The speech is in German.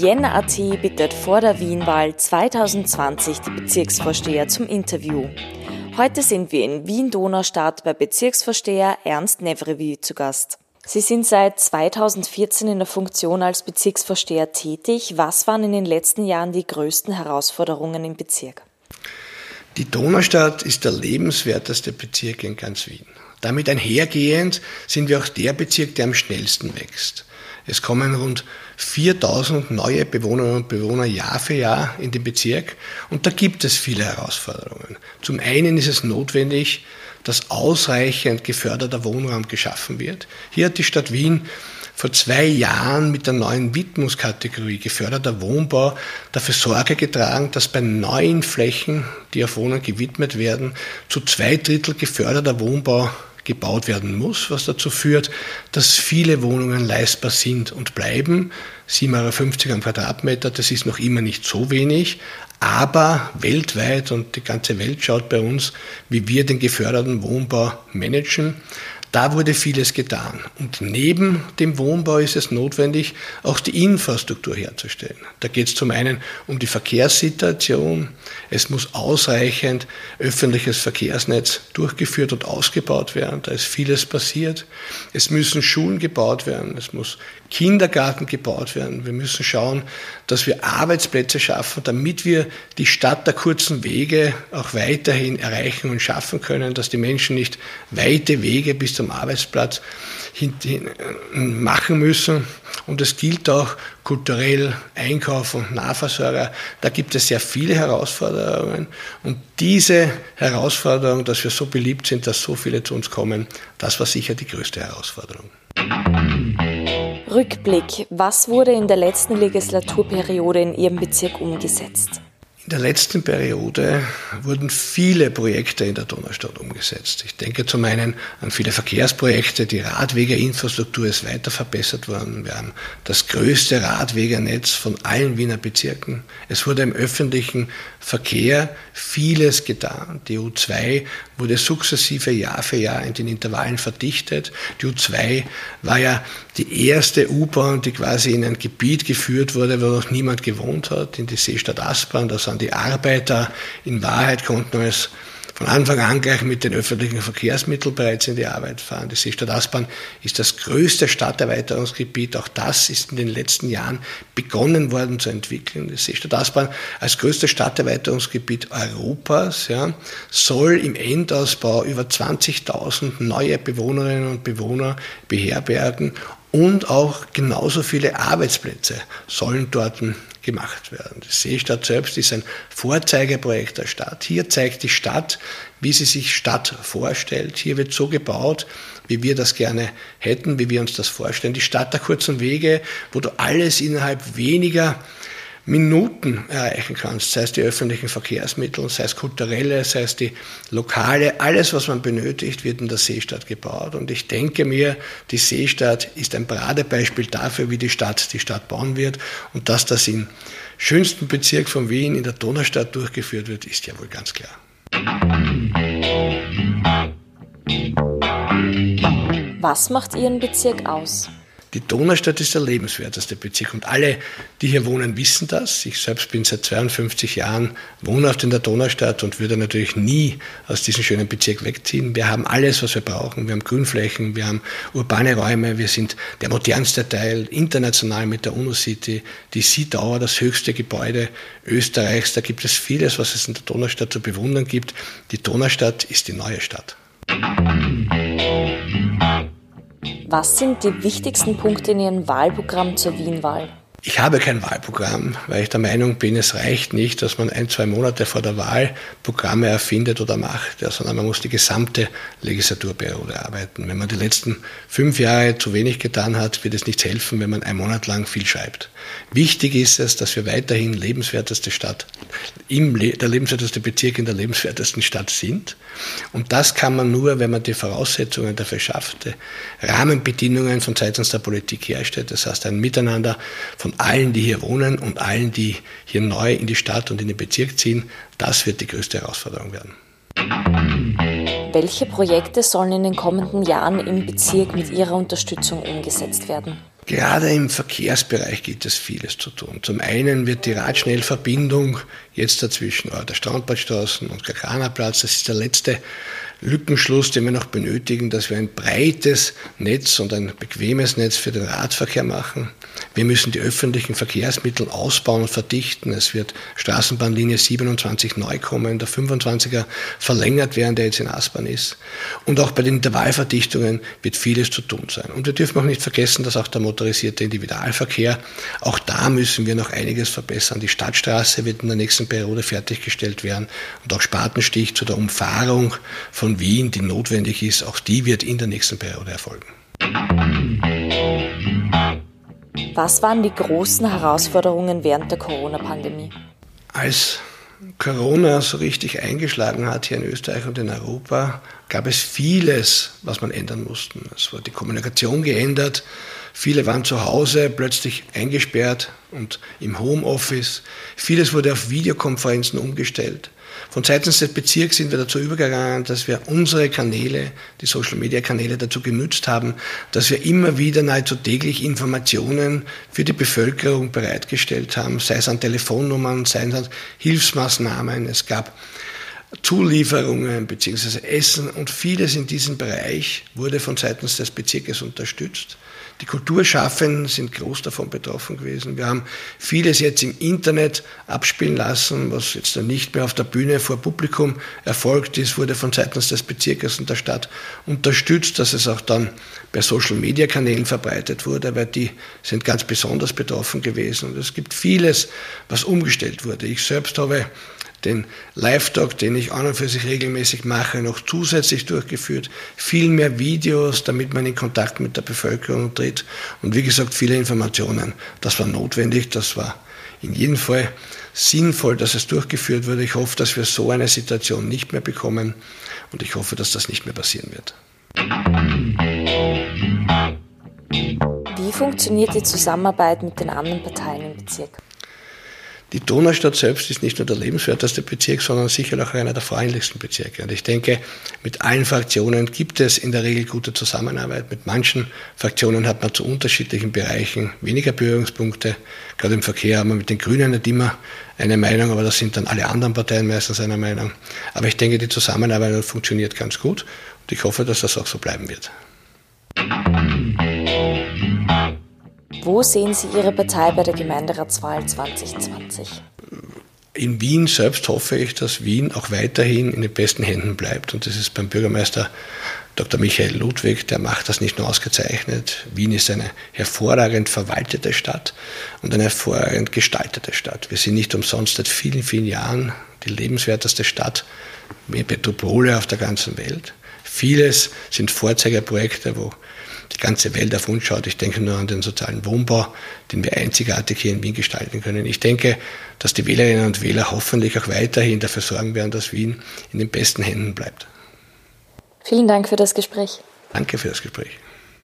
Vienna.at bittet vor der Wienwahl 2020 die Bezirksvorsteher zum Interview. Heute sind wir in Wien-Donaustadt bei Bezirksvorsteher Ernst Nevrevi zu Gast. Sie sind seit 2014 in der Funktion als Bezirksvorsteher tätig. Was waren in den letzten Jahren die größten Herausforderungen im Bezirk? Die Donaustadt ist der lebenswerteste Bezirk in ganz Wien. Damit einhergehend sind wir auch der Bezirk, der am schnellsten wächst. Es kommen rund 4000 neue Bewohnerinnen und Bewohner Jahr für Jahr in den Bezirk und da gibt es viele Herausforderungen. Zum einen ist es notwendig, dass ausreichend geförderter Wohnraum geschaffen wird. Hier hat die Stadt Wien vor zwei Jahren mit der neuen Widmungskategorie geförderter Wohnbau dafür Sorge getragen, dass bei neuen Flächen, die auf Wohnen gewidmet werden, zu zwei Drittel geförderter Wohnbau gebaut werden muss, was dazu führt, dass viele Wohnungen leistbar sind und bleiben. 7,50 Euro am Quadratmeter, das ist noch immer nicht so wenig, aber weltweit und die ganze Welt schaut bei uns, wie wir den geförderten Wohnbau managen. Da wurde vieles getan. Und neben dem Wohnbau ist es notwendig, auch die Infrastruktur herzustellen. Da geht es zum einen um die Verkehrssituation. Es muss ausreichend öffentliches Verkehrsnetz durchgeführt und ausgebaut werden. Da ist vieles passiert. Es müssen Schulen gebaut werden. Es muss Kindergarten gebaut werden. Wir müssen schauen, dass wir Arbeitsplätze schaffen, damit wir die Stadt der kurzen Wege auch weiterhin erreichen und schaffen können, dass die Menschen nicht weite Wege bis zum Arbeitsplatz hin, äh, machen müssen. Und es gilt auch kulturell, Einkauf und Nahversorger. Da gibt es sehr viele Herausforderungen. Und diese Herausforderung, dass wir so beliebt sind, dass so viele zu uns kommen, das war sicher die größte Herausforderung. Rückblick. Was wurde in der letzten Legislaturperiode in Ihrem Bezirk umgesetzt? In der letzten Periode wurden viele Projekte in der Donaustadt umgesetzt. Ich denke zum einen an viele Verkehrsprojekte, die Radwegeinfrastruktur ist weiter verbessert worden. Wir haben das größte Radwegernetz von allen Wiener Bezirken. Es wurde im öffentlichen Verkehr vieles getan. Die U2 wurde sukzessive Jahr für Jahr in den Intervallen verdichtet. Die U2 war ja die erste U-Bahn, die quasi in ein Gebiet geführt wurde, wo noch niemand gewohnt hat, in die Seestadt Aspern. Da sind die Arbeiter in Wahrheit konnten als von Anfang an gleich mit den öffentlichen Verkehrsmitteln bereits in die Arbeit fahren. Die Seestadt Aspern ist das größte Stadterweiterungsgebiet. Auch das ist in den letzten Jahren begonnen worden zu entwickeln. Die Seestadt Aspern als größtes Stadterweiterungsgebiet Europas ja, soll im Endausbau über 20.000 neue Bewohnerinnen und Bewohner beherbergen und auch genauso viele Arbeitsplätze sollen dort gemacht werden. Die Seestadt selbst ist ein Vorzeigeprojekt der Stadt. Hier zeigt die Stadt, wie sie sich Stadt vorstellt. Hier wird so gebaut, wie wir das gerne hätten, wie wir uns das vorstellen. Die Stadt der kurzen Wege, wo du alles innerhalb weniger Minuten erreichen kannst, sei es die öffentlichen Verkehrsmittel, sei es kulturelle, sei es die lokale, alles, was man benötigt, wird in der Seestadt gebaut. Und ich denke mir, die Seestadt ist ein Paradebeispiel dafür, wie die Stadt die Stadt bauen wird. Und dass das im schönsten Bezirk von Wien, in der Donaustadt, durchgeführt wird, ist ja wohl ganz klar. Was macht Ihren Bezirk aus? Die Donaustadt ist der lebenswerteste Bezirk und alle, die hier wohnen, wissen das. Ich selbst bin seit 52 Jahren wohnhaft in der Donaustadt und würde natürlich nie aus diesem schönen Bezirk wegziehen. Wir haben alles, was wir brauchen. Wir haben Grünflächen, wir haben urbane Räume, wir sind der modernste Teil, international mit der UNO-City, die Sea das höchste Gebäude Österreichs. Da gibt es vieles, was es in der Donaustadt zu bewundern gibt. Die Donaustadt ist die neue Stadt. Was sind die wichtigsten Punkte in Ihrem Wahlprogramm zur Wienwahl? Ich habe kein Wahlprogramm, weil ich der Meinung bin, es reicht nicht, dass man ein, zwei Monate vor der Wahl Programme erfindet oder macht, sondern man muss die gesamte Legislaturperiode arbeiten. Wenn man die letzten fünf Jahre zu wenig getan hat, wird es nichts helfen, wenn man einen Monat lang viel schreibt. Wichtig ist es, dass wir weiterhin lebenswerteste Stadt, im Le der lebenswerteste Bezirk in der lebenswertesten Stadt sind. Und das kann man nur, wenn man die Voraussetzungen dafür schafft, Rahmenbedingungen von seitens der Politik herstellt. Das heißt, ein Miteinander von allen, die hier wohnen und allen, die hier neu in die Stadt und in den Bezirk ziehen, das wird die größte Herausforderung werden. Welche Projekte sollen in den kommenden Jahren im Bezirk mit Ihrer Unterstützung umgesetzt werden? Gerade im Verkehrsbereich gibt es vieles zu tun. Zum einen wird die Radschnellverbindung jetzt dazwischen der Strandbadstraßen und Kakranerplatz, das ist der letzte Lückenschluss, den wir noch benötigen, dass wir ein breites Netz und ein bequemes Netz für den Radverkehr machen. Wir müssen die öffentlichen Verkehrsmittel ausbauen und verdichten. Es wird Straßenbahnlinie 27 neu kommen, der 25er verlängert werden, der jetzt in Aspern ist. Und auch bei den Intervallverdichtungen wird vieles zu tun sein. Und wir dürfen auch nicht vergessen, dass auch der motorisierte Individualverkehr, auch da müssen wir noch einiges verbessern. Die Stadtstraße wird in der nächsten Periode fertiggestellt werden und auch Spatenstich zu der Umfahrung von Wien, die notwendig ist, auch die wird in der nächsten Periode erfolgen. Was waren die großen Herausforderungen während der Corona-Pandemie? Als Corona so richtig eingeschlagen hat hier in Österreich und in Europa, gab es vieles, was man ändern musste. Es wurde die Kommunikation geändert. Viele waren zu Hause plötzlich eingesperrt und im Homeoffice. Vieles wurde auf Videokonferenzen umgestellt. Von seitens des Bezirks sind wir dazu übergegangen, dass wir unsere Kanäle, die Social-Media-Kanäle dazu genutzt haben, dass wir immer wieder nahezu täglich Informationen für die Bevölkerung bereitgestellt haben, sei es an Telefonnummern, sei es an Hilfsmaßnahmen. Es gab Zulieferungen bzw. Essen und vieles in diesem Bereich wurde von seitens des Bezirkes unterstützt. Die Kulturschaffenden sind groß davon betroffen gewesen. Wir haben vieles jetzt im Internet abspielen lassen, was jetzt dann nicht mehr auf der Bühne vor Publikum erfolgt ist, wurde von seitens des Bezirkes und der Stadt unterstützt, dass es auch dann bei Social-Media-Kanälen verbreitet wurde, weil die sind ganz besonders betroffen gewesen. Und es gibt vieles, was umgestellt wurde. Ich selbst habe den Live-Talk, den ich an und für sich regelmäßig mache, noch zusätzlich durchgeführt. Viel mehr Videos, damit man in Kontakt mit der Bevölkerung tritt. Und wie gesagt, viele Informationen. Das war notwendig, das war in jedem Fall sinnvoll, dass es durchgeführt wurde. Ich hoffe, dass wir so eine Situation nicht mehr bekommen und ich hoffe, dass das nicht mehr passieren wird. Wie funktioniert die Zusammenarbeit mit den anderen Parteien im Bezirk? Die Donaustadt selbst ist nicht nur der lebenswerteste Bezirk, sondern sicher auch einer der freundlichsten Bezirke. Und ich denke, mit allen Fraktionen gibt es in der Regel gute Zusammenarbeit. Mit manchen Fraktionen hat man zu unterschiedlichen Bereichen weniger Berührungspunkte. Gerade im Verkehr haben wir mit den Grünen nicht immer eine Meinung, aber das sind dann alle anderen Parteien meistens einer Meinung. Aber ich denke, die Zusammenarbeit funktioniert ganz gut und ich hoffe, dass das auch so bleiben wird. Wo sehen Sie Ihre Partei bei der Gemeinderatswahl 2020? In Wien selbst hoffe ich, dass Wien auch weiterhin in den besten Händen bleibt. Und das ist beim Bürgermeister Dr. Michael Ludwig, der macht das nicht nur ausgezeichnet. Wien ist eine hervorragend verwaltete Stadt und eine hervorragend gestaltete Stadt. Wir sind nicht umsonst seit vielen, vielen Jahren die lebenswerteste Stadt, Metropole auf der ganzen Welt. Vieles sind Vorzeigeprojekte, wo die ganze Welt auf uns schaut. Ich denke nur an den sozialen Wohnbau, den wir einzigartig hier in Wien gestalten können. Ich denke, dass die Wählerinnen und Wähler hoffentlich auch weiterhin dafür sorgen werden, dass Wien in den besten Händen bleibt. Vielen Dank für das Gespräch. Danke für das Gespräch.